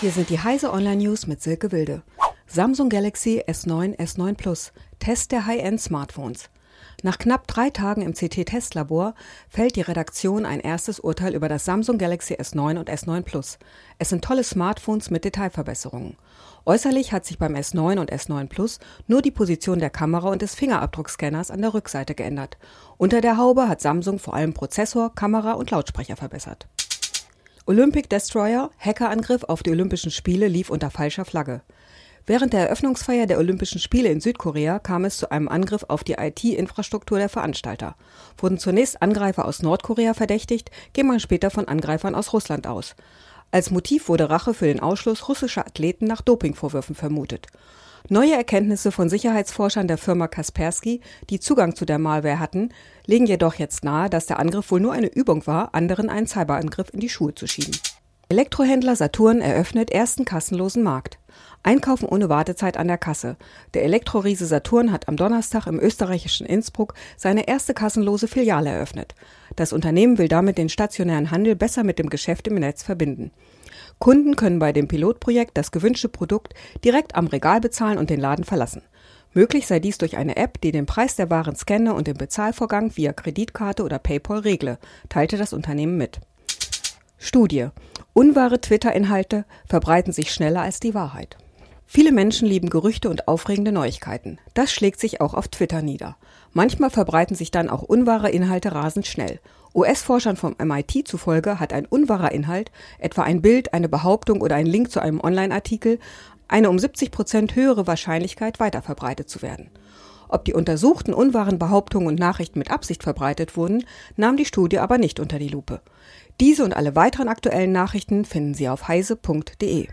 Hier sind die Heise Online News mit Silke Wilde. Samsung Galaxy S9, S9 Plus. Test der High-End-Smartphones. Nach knapp drei Tagen im CT-Testlabor fällt die Redaktion ein erstes Urteil über das Samsung Galaxy S9 und S9 Plus. Es sind tolle Smartphones mit Detailverbesserungen. Äußerlich hat sich beim S9 und S9 Plus nur die Position der Kamera und des Fingerabdruckscanners an der Rückseite geändert. Unter der Haube hat Samsung vor allem Prozessor, Kamera und Lautsprecher verbessert. Olympic Destroyer, Hackerangriff auf die Olympischen Spiele lief unter falscher Flagge. Während der Eröffnungsfeier der Olympischen Spiele in Südkorea kam es zu einem Angriff auf die IT-Infrastruktur der Veranstalter. Wurden zunächst Angreifer aus Nordkorea verdächtigt, ging man später von Angreifern aus Russland aus. Als Motiv wurde Rache für den Ausschluss russischer Athleten nach Dopingvorwürfen vermutet. Neue Erkenntnisse von Sicherheitsforschern der Firma Kaspersky, die Zugang zu der Malware hatten, legen jedoch jetzt nahe, dass der Angriff wohl nur eine Übung war, anderen einen Cyberangriff in die Schuhe zu schieben. Elektrohändler Saturn eröffnet ersten kassenlosen Markt. Einkaufen ohne Wartezeit an der Kasse. Der Elektroriese Saturn hat am Donnerstag im österreichischen Innsbruck seine erste kassenlose Filiale eröffnet. Das Unternehmen will damit den stationären Handel besser mit dem Geschäft im Netz verbinden. Kunden können bei dem Pilotprojekt das gewünschte Produkt direkt am Regal bezahlen und den Laden verlassen. Möglich sei dies durch eine App, die den Preis der Waren scanne und den Bezahlvorgang via Kreditkarte oder PayPal regle, teilte das Unternehmen mit. Studie. Unwahre Twitter-Inhalte verbreiten sich schneller als die Wahrheit. Viele Menschen lieben Gerüchte und aufregende Neuigkeiten. Das schlägt sich auch auf Twitter nieder. Manchmal verbreiten sich dann auch unwahre Inhalte rasend schnell. US-Forschern vom MIT zufolge hat ein unwahrer Inhalt, etwa ein Bild, eine Behauptung oder ein Link zu einem Online-Artikel, eine um 70 Prozent höhere Wahrscheinlichkeit, weiterverbreitet zu werden. Ob die untersuchten unwahren Behauptungen und Nachrichten mit Absicht verbreitet wurden, nahm die Studie aber nicht unter die Lupe. Diese und alle weiteren aktuellen Nachrichten finden Sie auf heise.de.